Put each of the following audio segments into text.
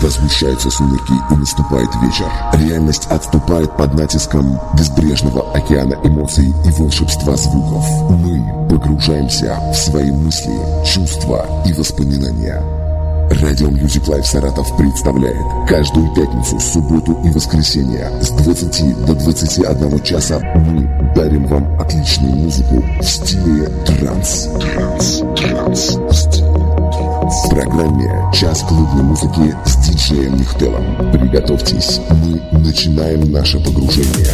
Когда сгущаются сумерки и наступает вечер, реальность отступает под натиском безбрежного океана эмоций и волшебства звуков. Мы погружаемся в свои мысли, чувства и воспоминания. Радио Music Life Саратов представляет каждую пятницу, субботу и воскресенье с 20 до 21 часа мы дарим вам отличную музыку в стиле транс. Транс, транс, в. В программе «Час клубной музыки» с диджеем Нихтелом. Приготовьтесь, мы начинаем наше погружение.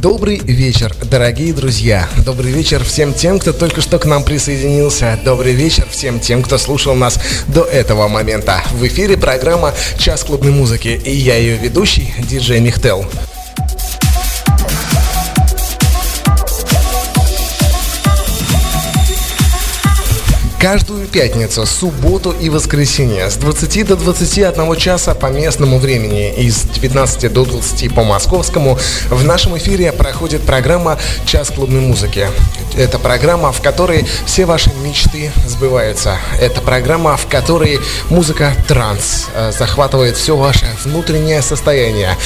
Добрый вечер, дорогие друзья. Добрый вечер всем тем, кто только что к нам присоединился. Добрый вечер всем тем, кто слушал нас до этого момента. В эфире программа «Час клубной музыки» и я ее ведущий, диджей Михтел. Каждую пятницу, субботу и воскресенье с 20 до 21 часа по местному времени и с 19 до 20 по московскому в нашем эфире проходит программа «Час клубной музыки». Это программа, в которой все ваши мечты сбываются. Это программа, в которой музыка транс э, захватывает все ваше внутреннее состояние,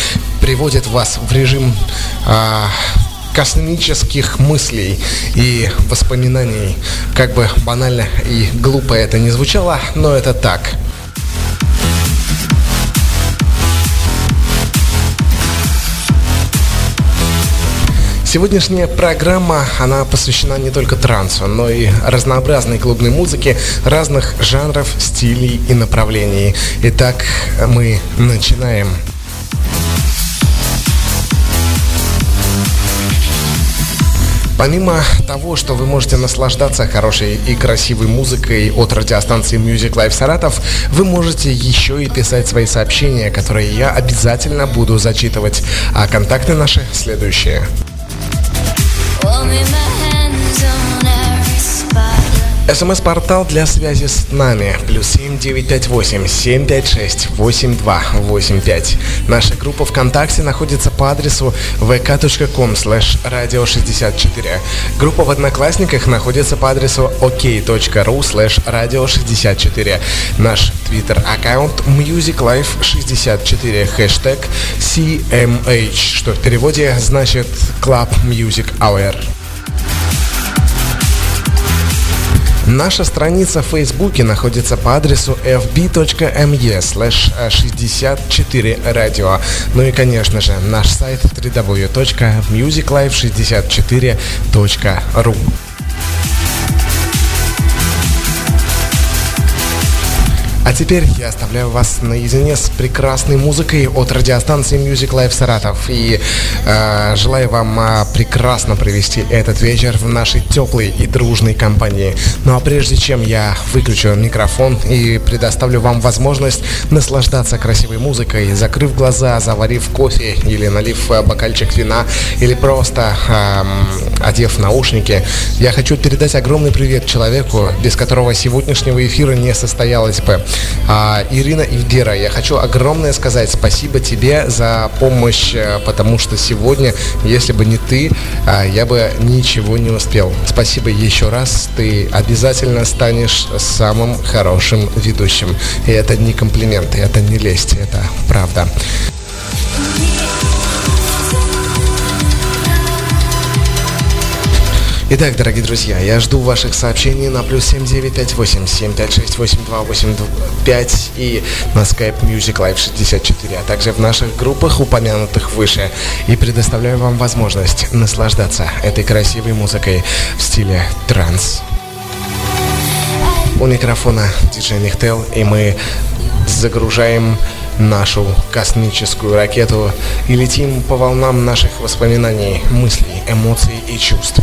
приводит вас в режим э, космических мыслей и воспоминаний. Как бы банально и глупо это не звучало, но это так. Сегодняшняя программа, она посвящена не только трансу, но и разнообразной клубной музыке разных жанров, стилей и направлений. Итак, мы начинаем. Помимо того, что вы можете наслаждаться хорошей и красивой музыкой от радиостанции Music Life Саратов, вы можете еще и писать свои сообщения, которые я обязательно буду зачитывать. А контакты наши следующие. СМС-портал для связи с нами. Плюс семь девять пять восемь семь пять шесть восемь два восемь пять. Наша группа ВКонтакте находится по адресу vk.com slash radio 64. Группа в Одноклассниках находится по адресу ok.ru slash radio 64. Наш твиттер-аккаунт Music Life 64. Хэштег CMH, что в переводе значит Club Music Hour. Наша страница в Фейсбуке находится по адресу fb.me slash 64 радио. Ну и, конечно же, наш сайт www.musiclife64.ru А теперь я оставляю вас наедине с прекрасной музыкой от радиостанции Music Life Саратов. И э, желаю вам э, прекрасно провести этот вечер в нашей теплой и дружной компании. Ну а прежде чем я выключу микрофон и предоставлю вам возможность наслаждаться красивой музыкой, закрыв глаза, заварив кофе или налив э, бокальчик вина, или просто э, одев наушники, я хочу передать огромный привет человеку, без которого сегодняшнего эфира не состоялось бы. А, Ирина и Вера, я хочу огромное сказать спасибо тебе за помощь, э, потому что сегодня, если бы не ты, а, я бы ничего не успел. Спасибо еще раз, ты обязательно станешь самым хорошим ведущим. И это не комплименты, это не лесть, это правда. Итак, дорогие друзья, я жду ваших сообщений на плюс 7958 756 8285 и на Skype Music Live 64, а также в наших группах, упомянутых выше. И предоставляю вам возможность наслаждаться этой красивой музыкой в стиле транс. У микрофона диджей Нихтел, и мы загружаем нашу космическую ракету и летим по волнам наших воспоминаний, мыслей, эмоций и чувств.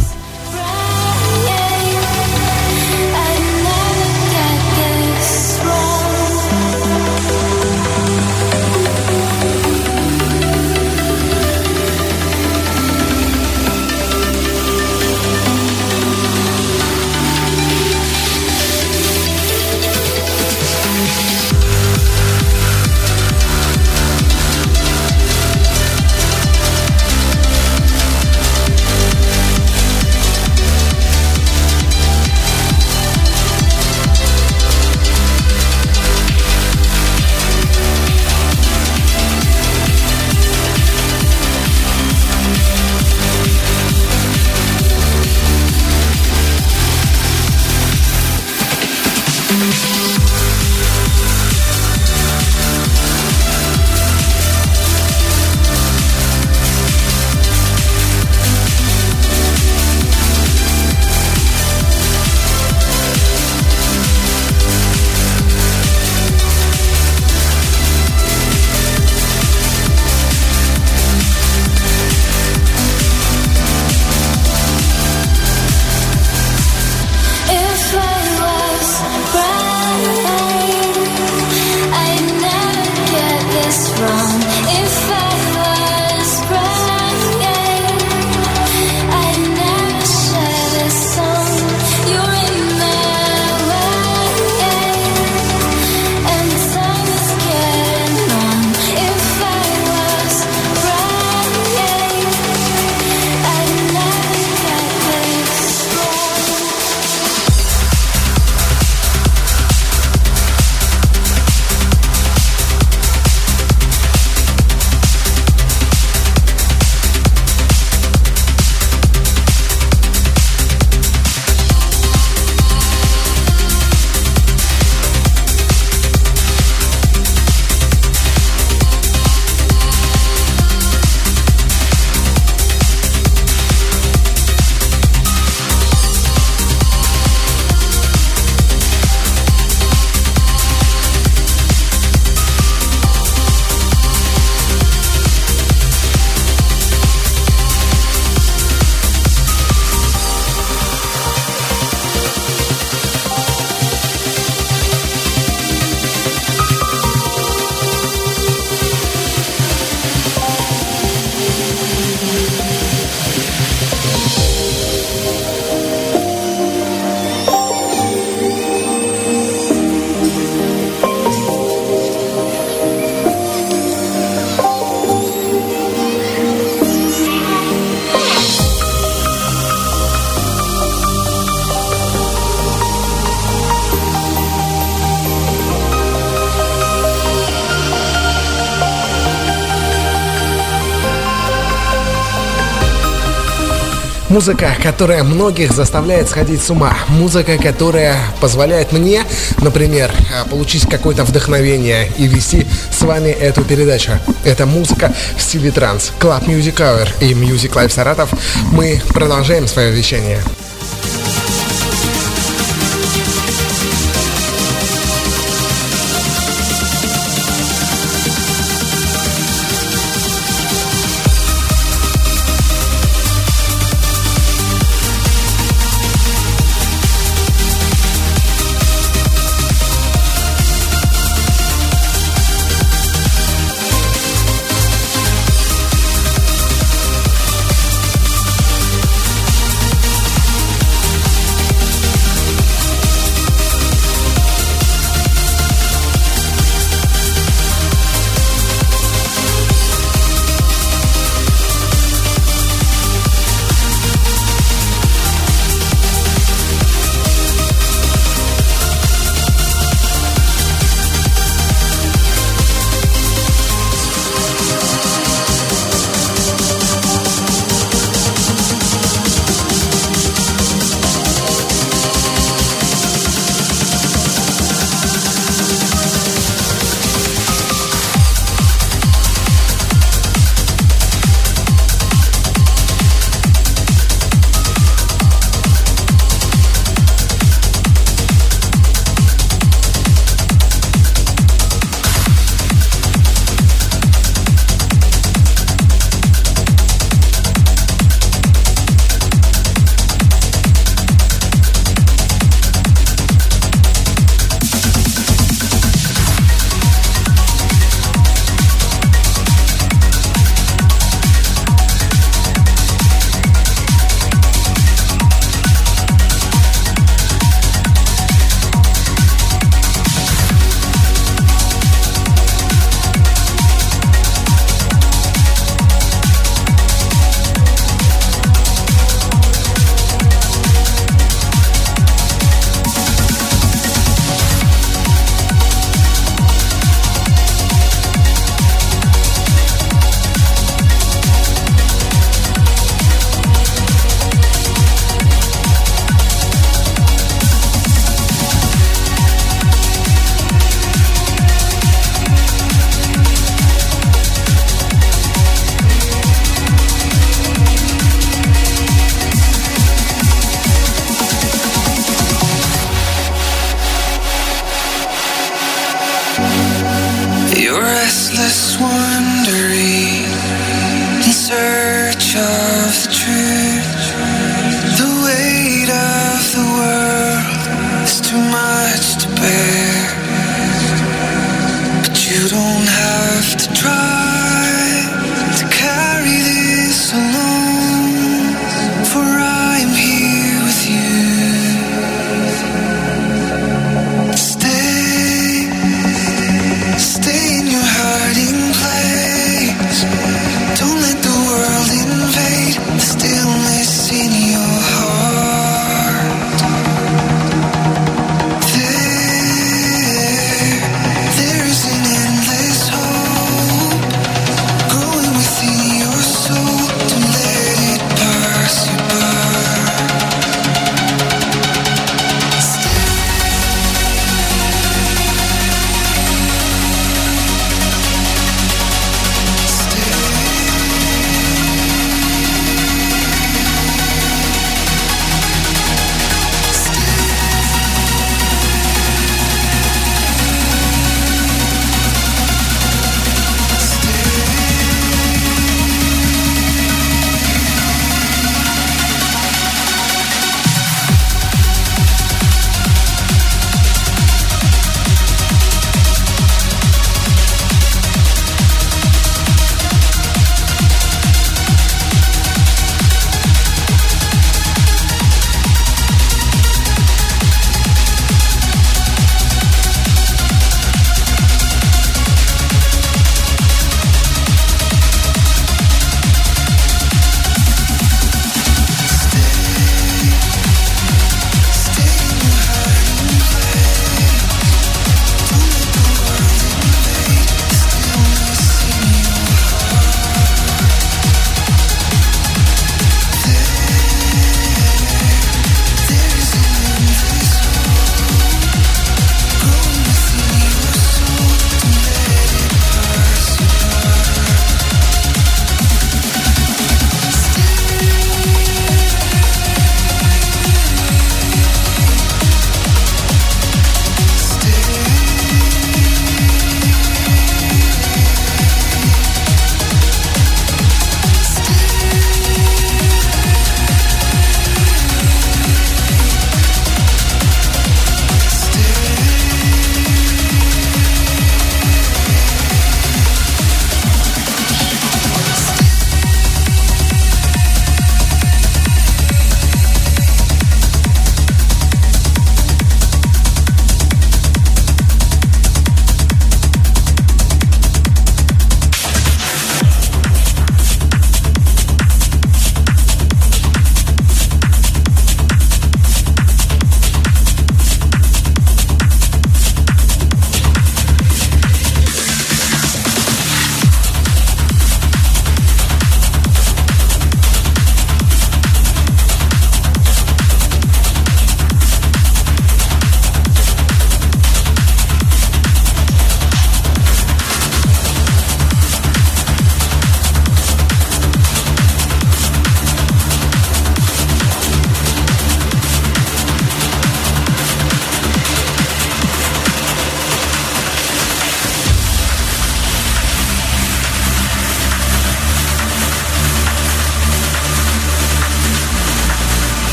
Музыка, которая многих заставляет сходить с ума. Музыка, которая позволяет мне, например, э, получить какое-то вдохновение и вести с вами эту передачу. Это музыка в стиле транс. Club Music Hour и Music Live Саратов. Мы продолжаем свое вещание.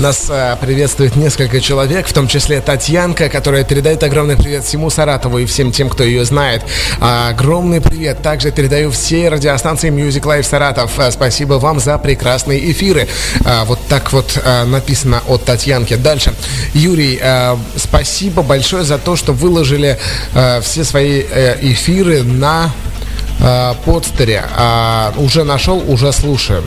Нас э, приветствует несколько человек, в том числе Татьянка, которая передает огромный привет всему Саратову и всем тем, кто ее знает. Огромный привет также передаю всей радиостанции Music Life Саратов. Спасибо вам за прекрасные эфиры. Вот так вот написано от Татьянки. Дальше. Юрий, спасибо большое за то, что выложили все свои эфиры на э, подстере. Э, уже нашел, уже слушаю.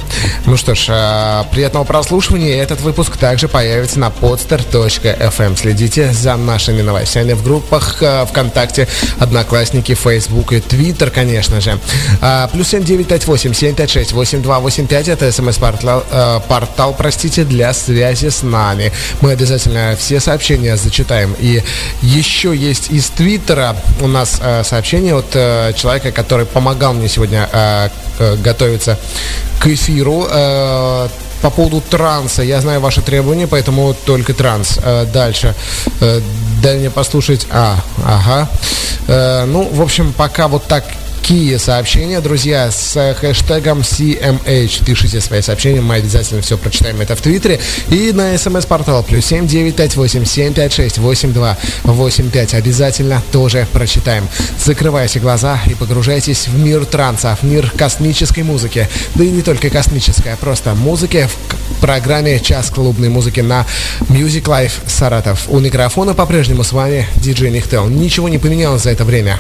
Ну что ж, э, приятного прослушивания. Этот выпуск также появится на podster.fm. Следите за нашими новостями в группах э, ВКонтакте, Одноклассники, Facebook и Twitter, конечно же. Э, плюс 7958 756 8285 это смс-портал, э, портал, простите, для связи с нами. Мы обязательно все сообщения зачитаем. И еще есть из Твиттера у нас э, сообщение от э, человека, который помогает помогал мне сегодня э, готовиться к эфиру. Э, по поводу транса, я знаю ваши требования, поэтому только транс. Э, дальше. Э, дай мне послушать. А, ага. Э, ну, в общем, пока вот так какие сообщения, друзья, с хэштегом CMH. Пишите свои сообщения, мы обязательно все прочитаем это в Твиттере. И на смс-портал плюс 7958 756 8285 обязательно тоже прочитаем. Закрывайте глаза и погружайтесь в мир транса, в мир космической музыки. Да и не только космической, а просто музыки в программе «Час клубной музыки» на Music Life Саратов. У микрофона по-прежнему с вами диджей Нихтел. Ничего не поменялось за это время.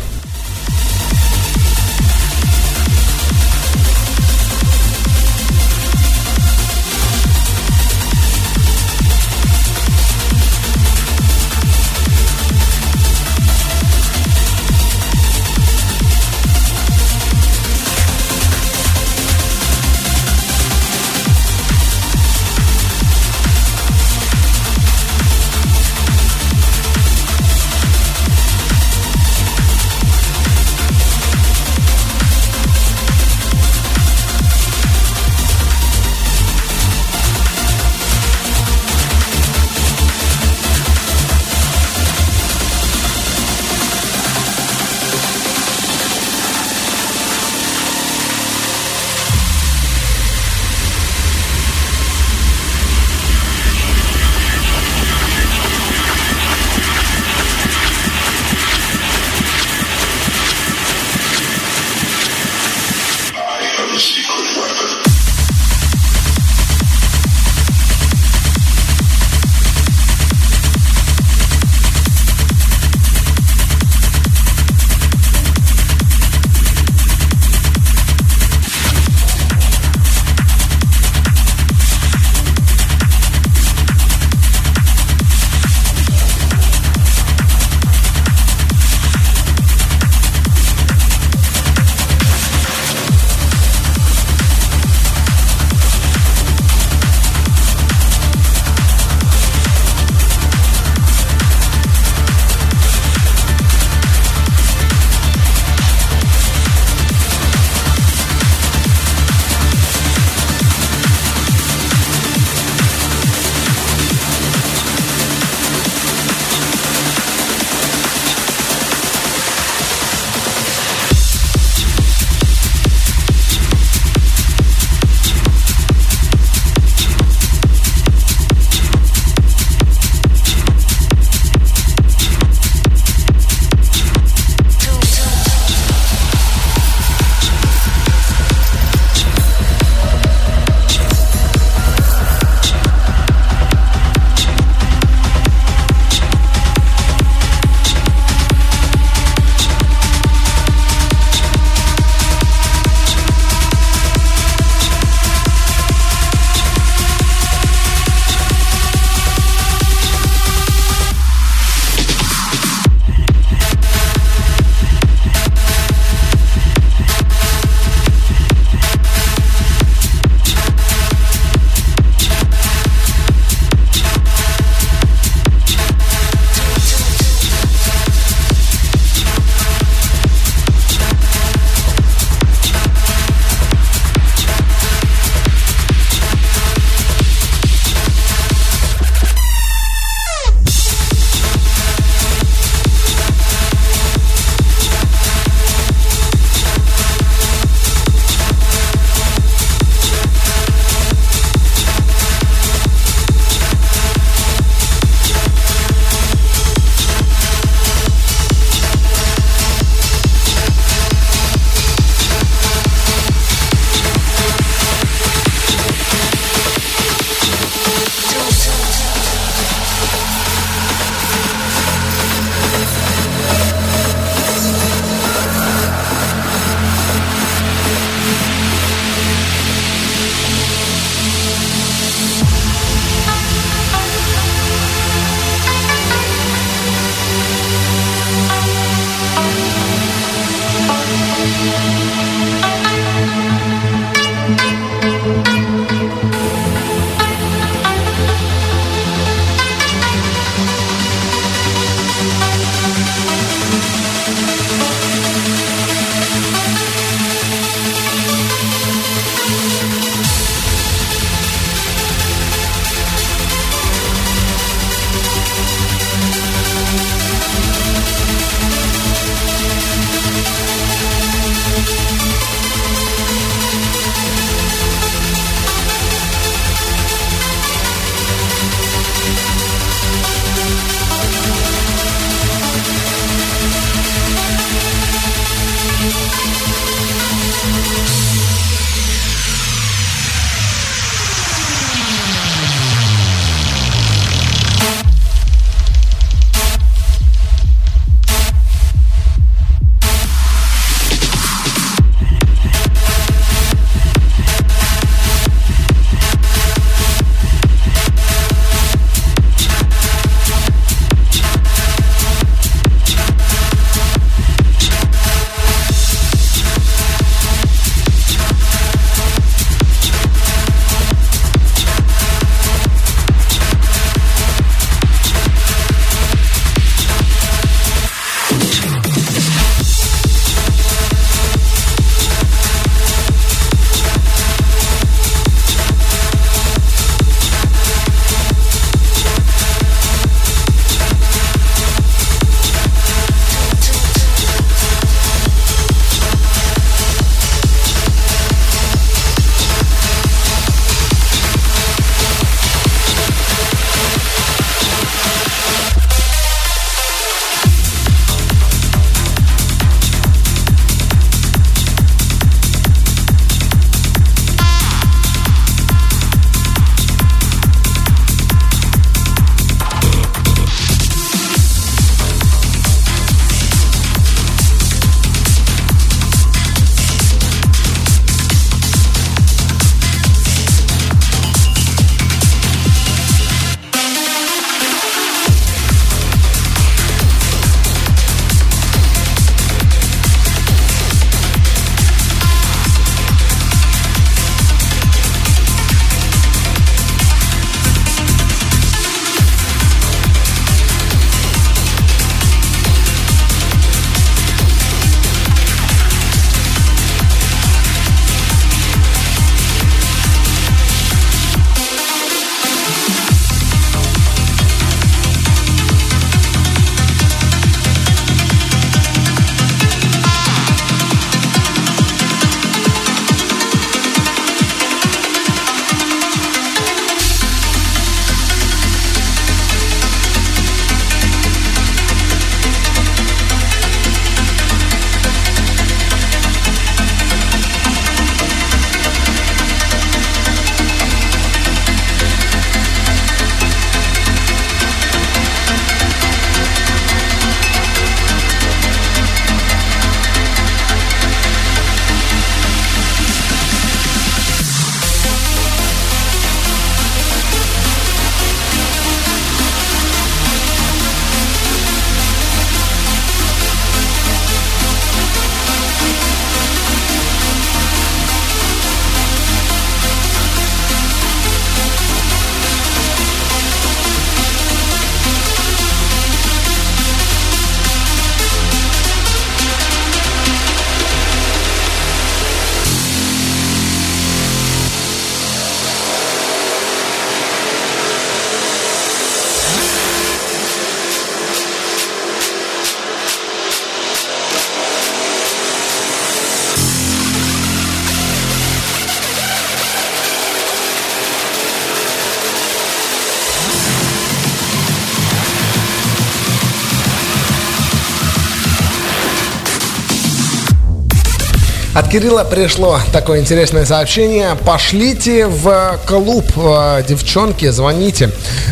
Кирилла пришло такое интересное сообщение. Пошлите в клуб, э, девчонки, звоните.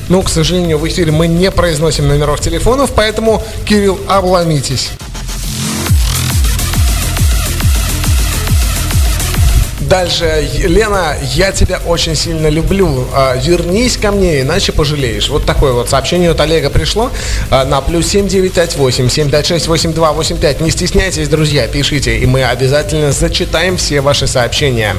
Ну, к сожалению, в эфире мы не произносим номеров телефонов, поэтому, Кирилл, обломитесь. Дальше, Лена, я тебя очень сильно люблю. А, вернись ко мне, иначе пожалеешь. Вот такое вот сообщение от Олега пришло а, на плюс 7958 756 8285. Не стесняйтесь, друзья, пишите, и мы обязательно зачитаем все ваши сообщения.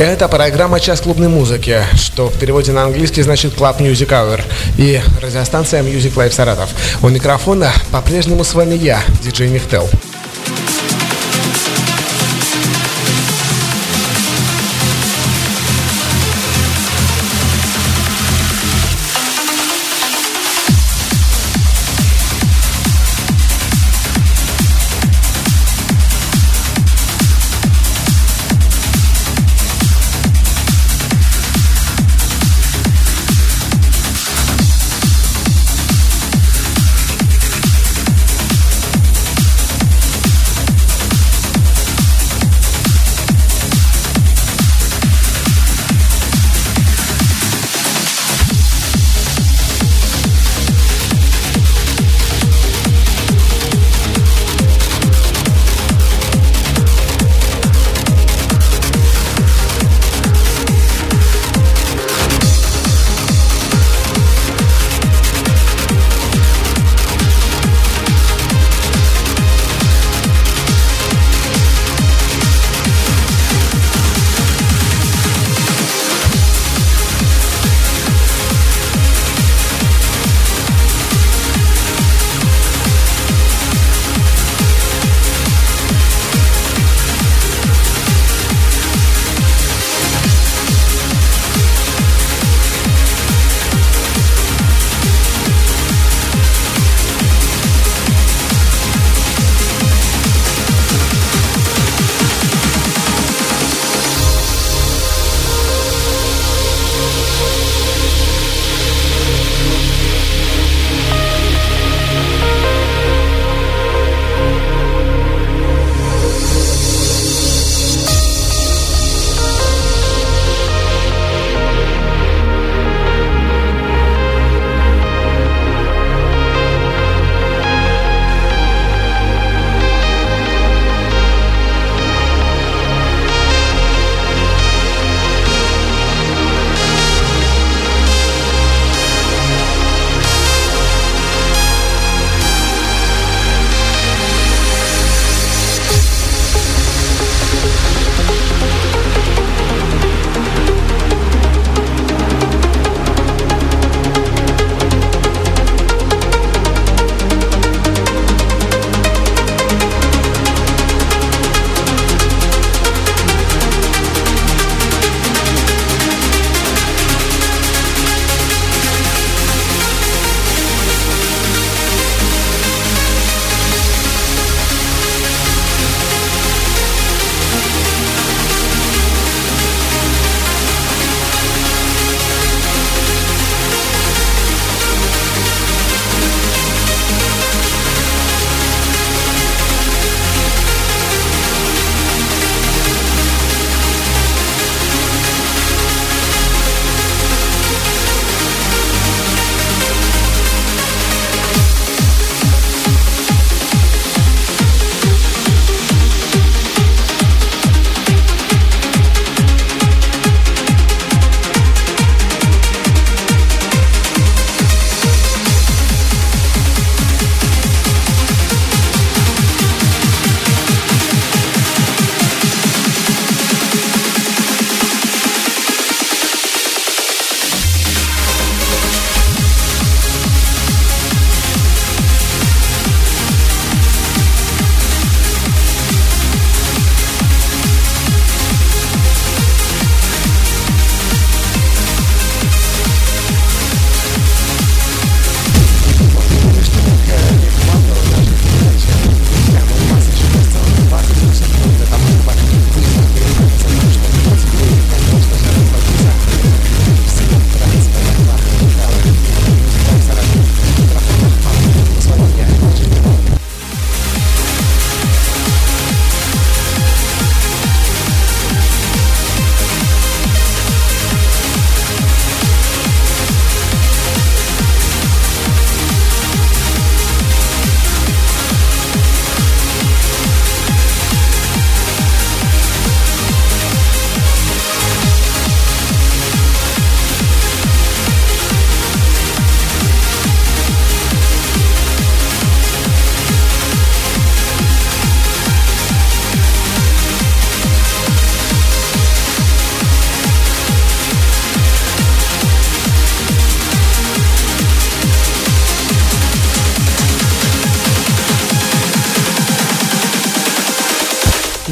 Это программа «Час клубной музыки», что в переводе на английский значит «Club Music Hour» и радиостанция Music Live Саратов. У микрофона по-прежнему с вами я, диджей Михтел.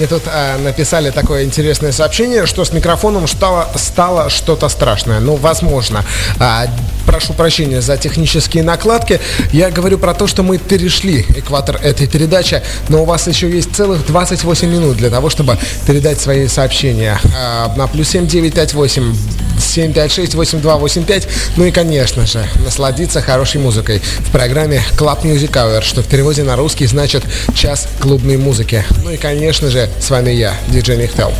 Мне тут э, написали такое интересное сообщение, что с микрофоном стало, стало что-то страшное. Ну, возможно. А, прошу прощения за технические накладки. Я говорю про то, что мы перешли экватор этой передачи, но у вас еще есть целых 28 минут для того, чтобы передать свои сообщения а, на плюс 7958 756 8285. Ну и, конечно же, насладиться хорошей музыкой в программе Club Music Hour, что в переводе на русский значит «Час клубной музыки». Ну и, конечно же, с вами я, диджей Михтел.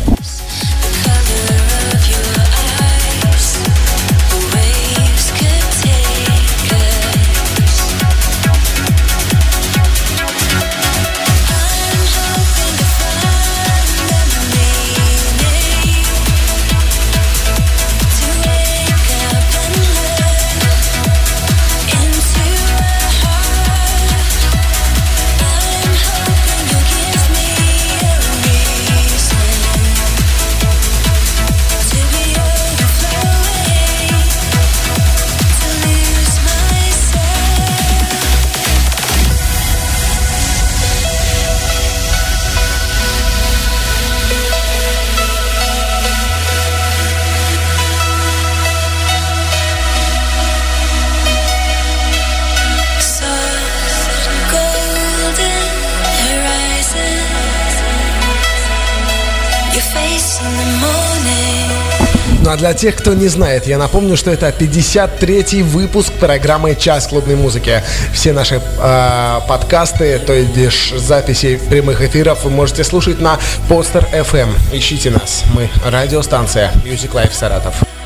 Для тех, кто не знает, я напомню, что это 53-й выпуск программы «Час клубной музыки». Все наши э, подкасты, то есть записи прямых эфиров вы можете слушать на Постер FM. Ищите нас. Мы радиостанция Music Life Саратов.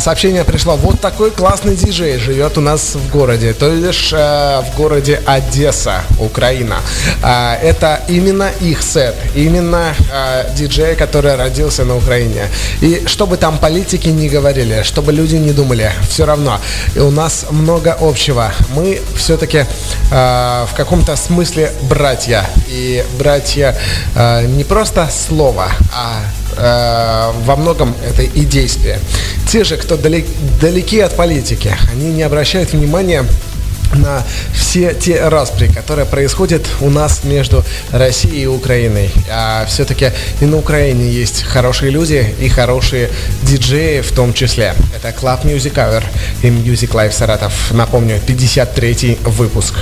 Сообщение пришло. Вот такой классный диджей живет у нас в городе. То лишь э, в городе Одесса, Украина. А, это именно их сет. Именно э, диджей, который родился на Украине. И чтобы там политики не говорили, чтобы люди не думали, все равно. И у нас много общего. Мы все-таки э, в каком-то смысле братья. И братья э, не просто слово, а э, во многом это и действие. Те же, кто далек, далеки от политики, они не обращают внимания на все те распри, которые происходят у нас между Россией и Украиной. А все-таки и на Украине есть хорошие люди и хорошие диджеи в том числе. Это Club Music Hour и Music Live Саратов. Напомню, 53 выпуск.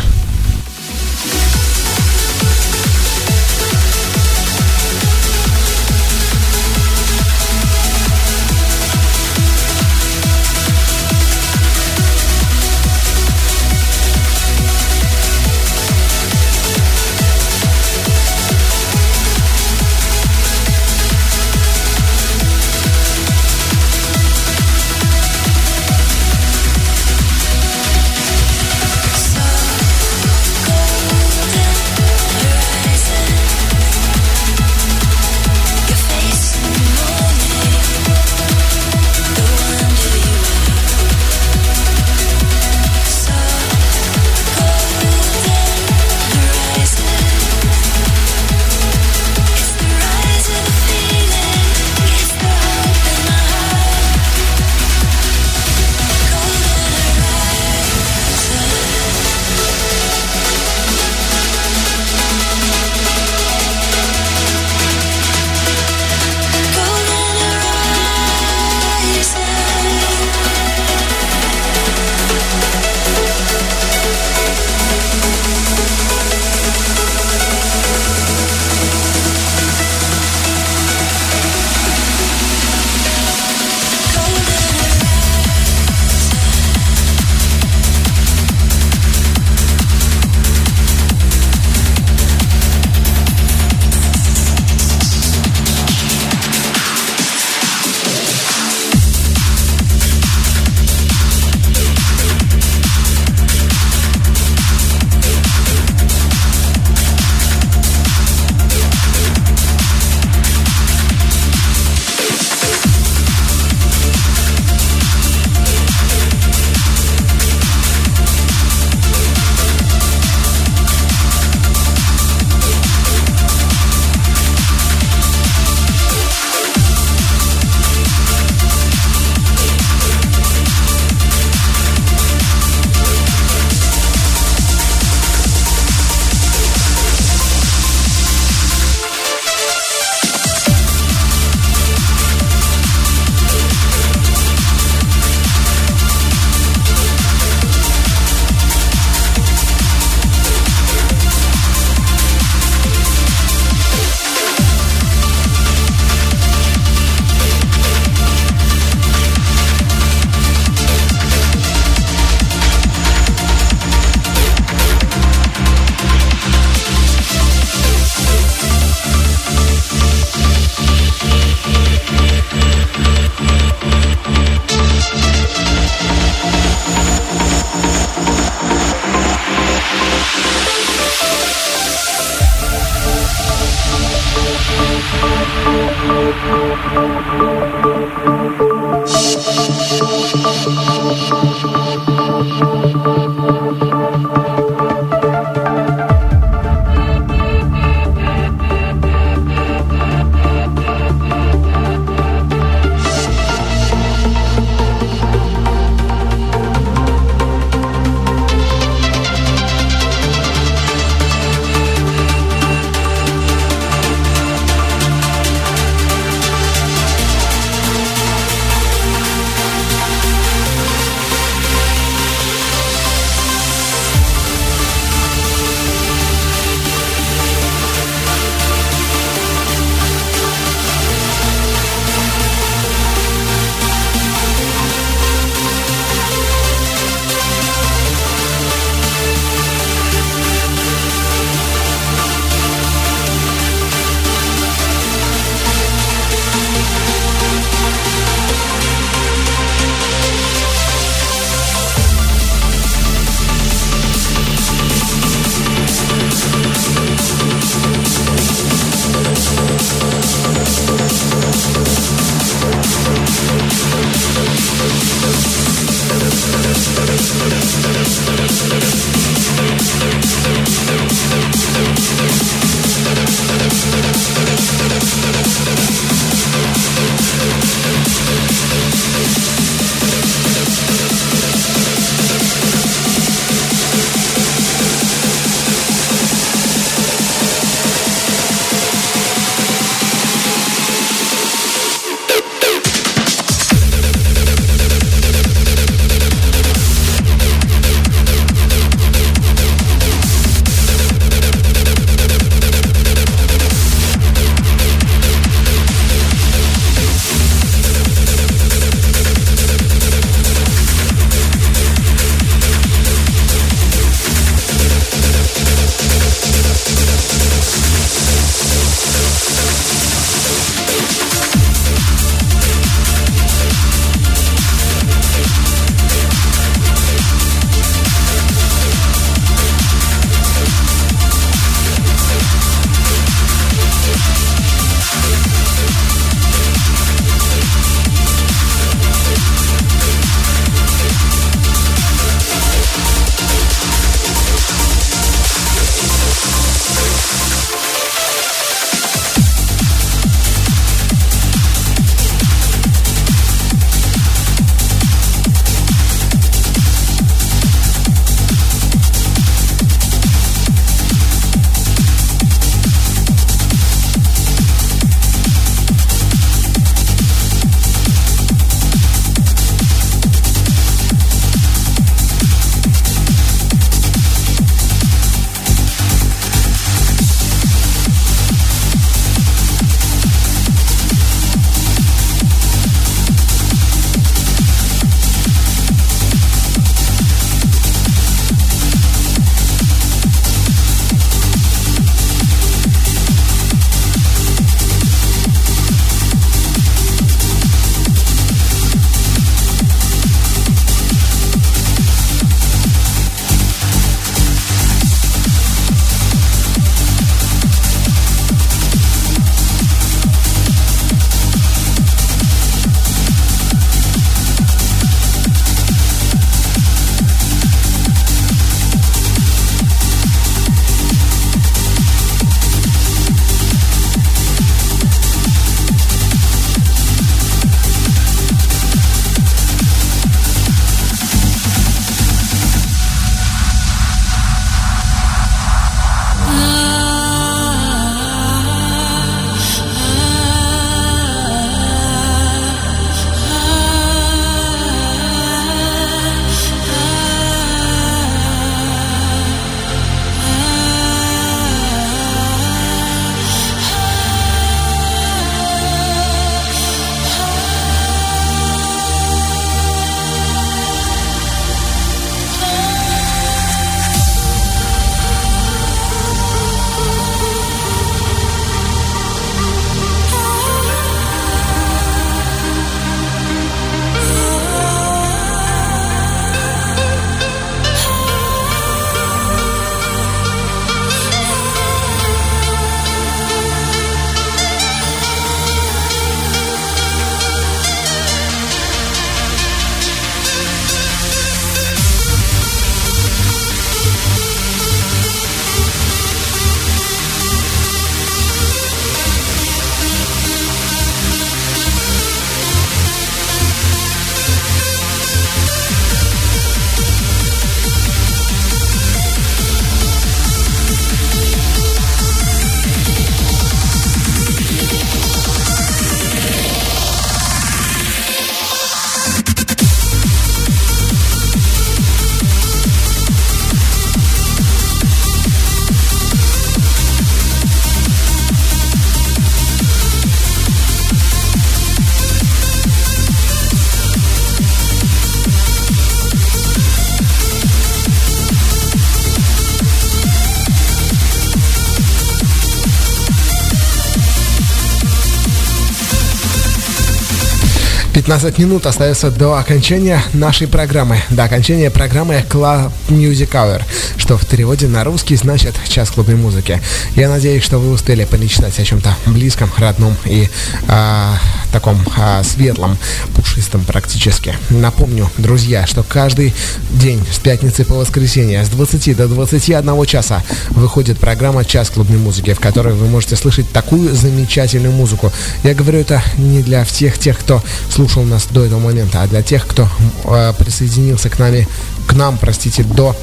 15 минут остается до окончания нашей программы, до окончания программы Club Music Hour, что в переводе на русский значит «Час клубной музыки». Я надеюсь, что вы успели помечтать о чем-то близком, родном и а, таком а, светлом, пушистом практически. Напомню, друзья, что каждый день с пятницы по воскресенье с 20 до 21 часа выходит программа «Час клубной музыки», в которой вы можете слышать такую замечательную музыку. Я говорю это не для всех тех, кто слушал нас до этого момента, а для тех, кто э, присоединился к нами, к нам, простите, до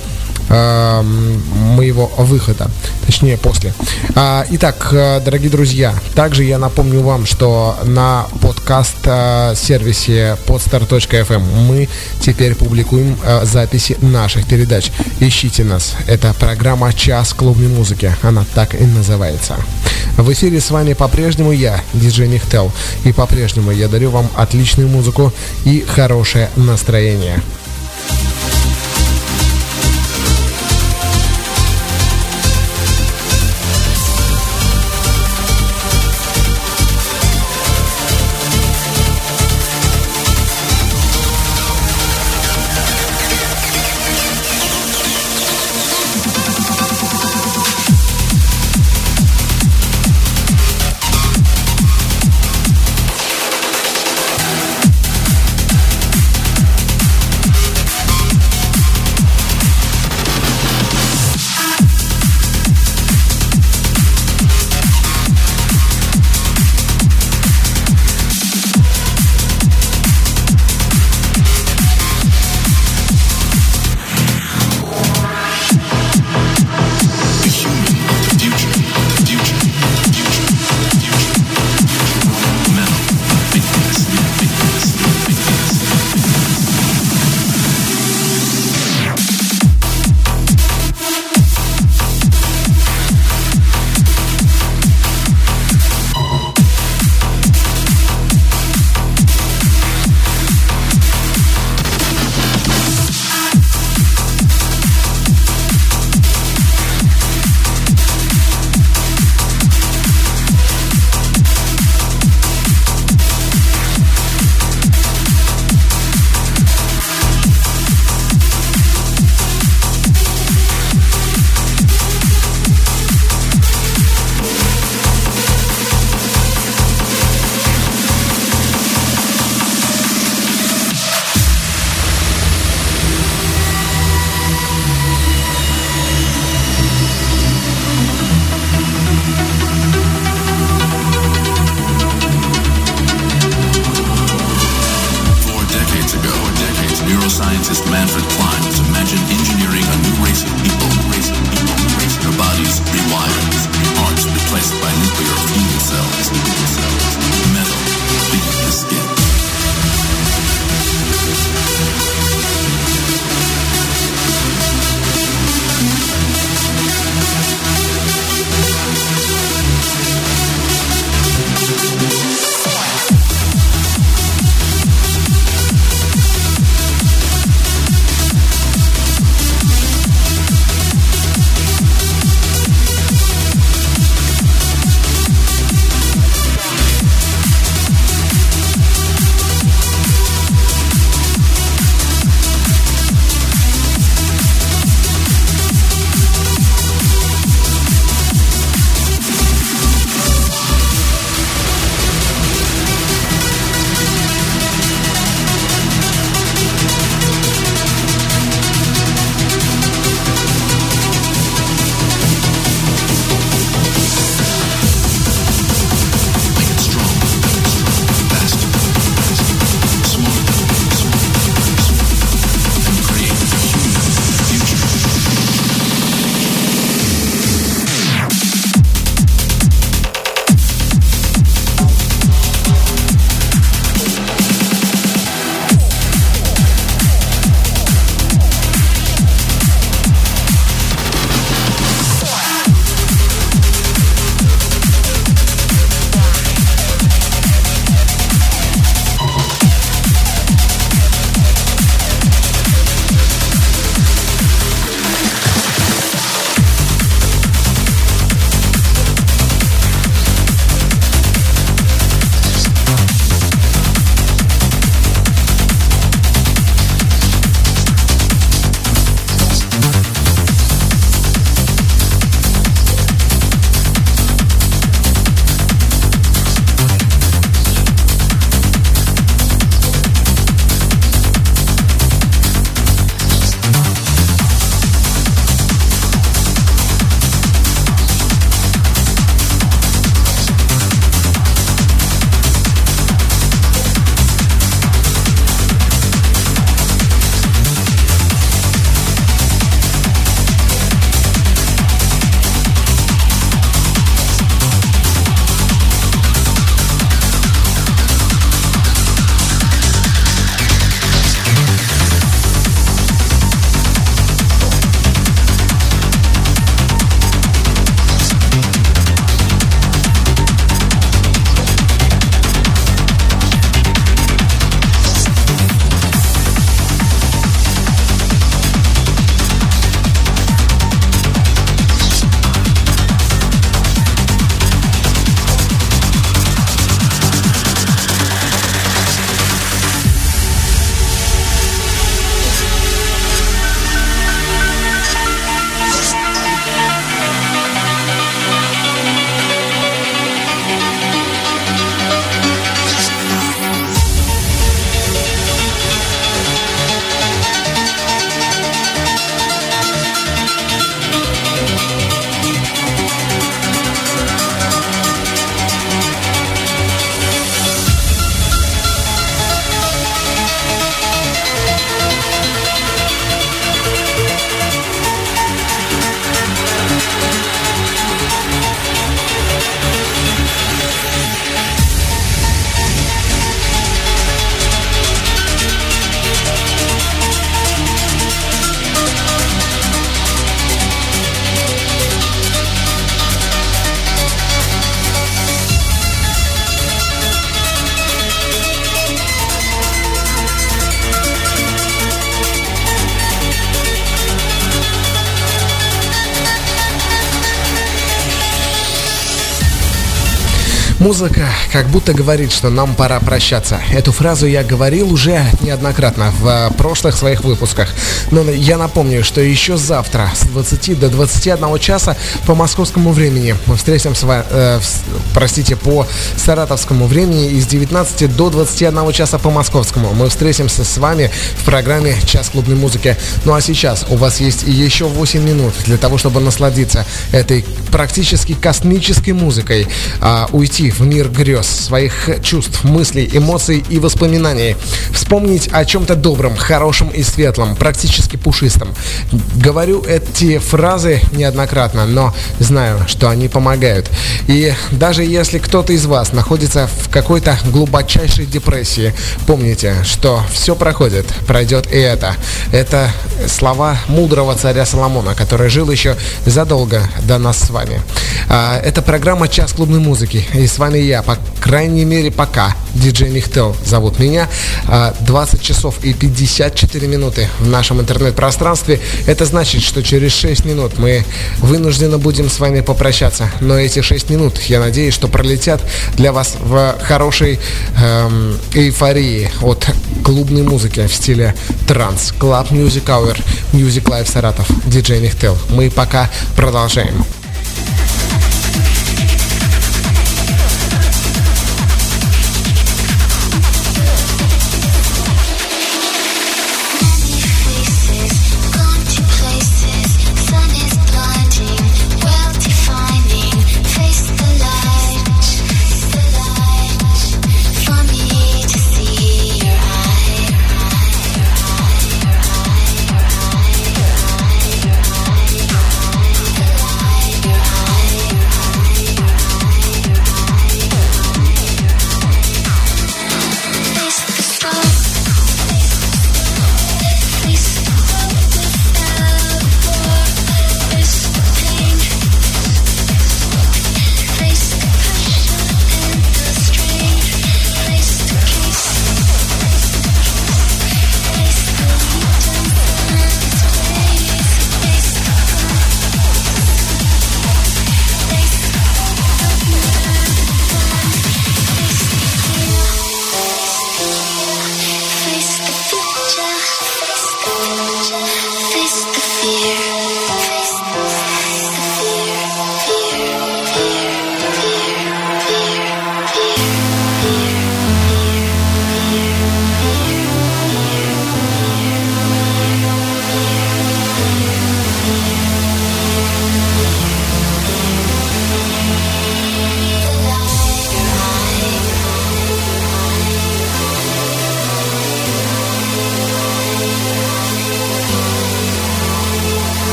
э, моего выхода, точнее после. А, итак, э, дорогие друзья, также я напомню вам, что на подкаст-сервисе podstar.fm мы теперь публикуем записи наших передач. Ищите нас. Это программа «Час клубной музыки». Она так и называется. В эфире с вами по-прежнему я, диджей Нихтел. И по-прежнему я дарю вам отличную музыку и хорошее настроение. Музыка как будто говорит, что нам пора прощаться. Эту фразу я говорил уже неоднократно в э, прошлых своих выпусках. Но я напомню, что еще завтра с 20 до 21 часа по московскому времени мы встретим с вами, э, простите, по саратовскому времени и с 19 до 21 часа по московскому мы встретимся с вами в программе «Час клубной музыки». Ну а сейчас у вас есть еще 8 минут для того, чтобы насладиться этой практически космической музыкой, а, уйти в мир грез, своих чувств, мыслей, эмоций и воспоминаний. Вспомнить о чем-то добром, хорошем и светлом, практически пушистом. Говорю эти фразы неоднократно, но знаю, что они помогают. И даже если кто-то из вас находится в какой-то глубочайшей депрессии, помните, что все проходит, пройдет и это. Это слова мудрого царя Соломона, который жил еще задолго до нас с вами. А, это программа «Час клубной музыки». И с вами я, по крайней мере, пока. Диджей Михтел зовут меня. 20 а, часов и 54 минуты в нашем интернет-пространстве. Это значит, что через 6 минут мы вынуждены будем с вами попрощаться. Но эти 6 минут, я надеюсь, что пролетят для вас в хорошей эм, эйфории от клубной музыки в стиле транс. Club Music Hour, Music Live Саратов, диджей Михтел. Мы пока продолжаем.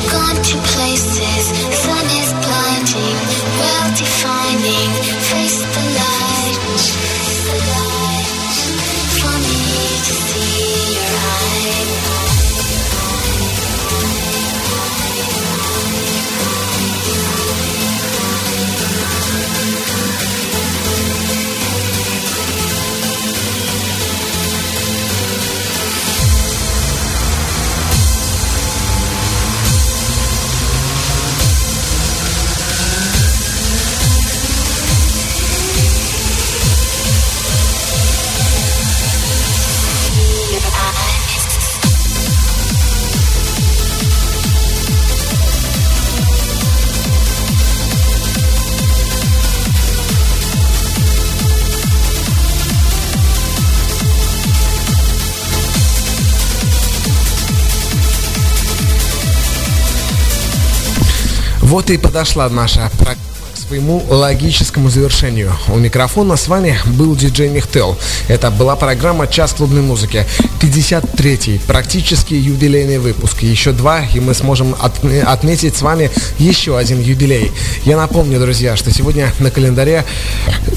gone to Вот и подошла наша программа своему логическому завершению. У микрофона с вами был диджей Михтел. Это была программа «Час клубной музыки». 53-й, практически юбилейный выпуск. Еще два, и мы сможем отметить с вами еще один юбилей. Я напомню, друзья, что сегодня на календаре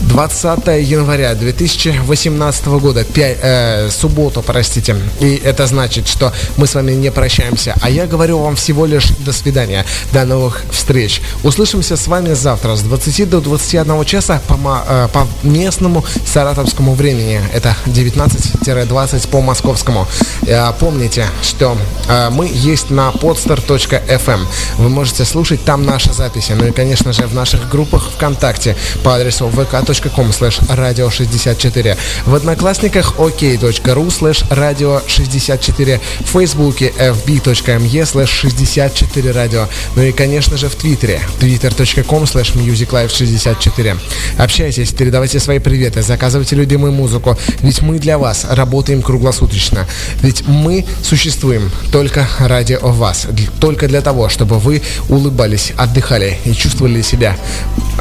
20 января 2018 года, 5, э, субботу, простите. И это значит, что мы с вами не прощаемся. А я говорю вам всего лишь до свидания, до новых встреч. Услышимся с вами завтра 20 до 21 часа по, э, по местному саратовскому времени. Это 19-20 по московскому. Э, помните, что э, мы есть на podstar.fm. Вы можете слушать там наши записи. Ну и, конечно же, в наших группах ВКонтакте по адресу vk.com slash radio 64. В Одноклассниках ok.ru slash radio 64. В Фейсбуке fb.me slash 64 radio. Ну и, конечно же, в Твиттере twitter.com slash musiclife64. Общайтесь, передавайте свои приветы, заказывайте любимую музыку, ведь мы для вас работаем круглосуточно. Ведь мы существуем только ради вас, только для того, чтобы вы улыбались, отдыхали и чувствовали себя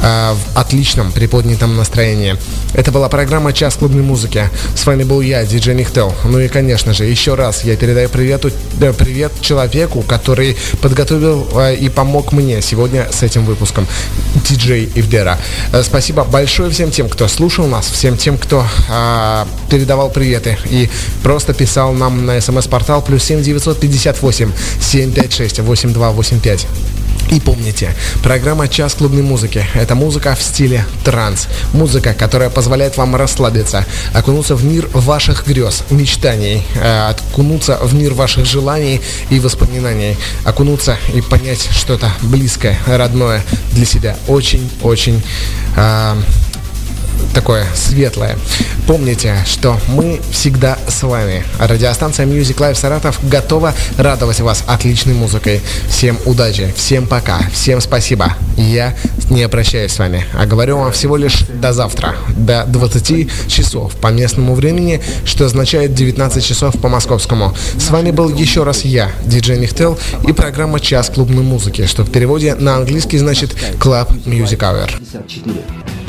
э, в отличном приподнятом настроении. Это была программа «Час клубной музыки». С вами был я, диджей Нихтел. Ну и, конечно же, еще раз я передаю привету, э, привет человеку, который подготовил э, и помог мне сегодня с этим выпуском. Диджей Ивдера. Э, спасибо большое всем тем, кто слушал нас, всем тем, кто э, передавал приветы и просто писал нам на смс-портал плюс 7 958 756 8285. И помните, программа «Час клубной музыки» — это музыка в стиле транс. Музыка, которая позволяет вам расслабиться, окунуться в мир ваших грез, мечтаний, э, окунуться в мир ваших желаний и воспоминаний, окунуться и понять что-то близкое, родное для себя. Очень-очень такое светлое. Помните, что мы всегда с вами. Радиостанция Music Live Саратов готова радовать вас отличной музыкой. Всем удачи, всем пока, всем спасибо. Я не прощаюсь с вами, а говорю вам всего лишь до завтра, до 20 часов по местному времени, что означает 19 часов по московскому. С вами был еще раз я, диджей Нихтел, и программа «Час клубной музыки», что в переводе на английский значит Club Music Hour. 54.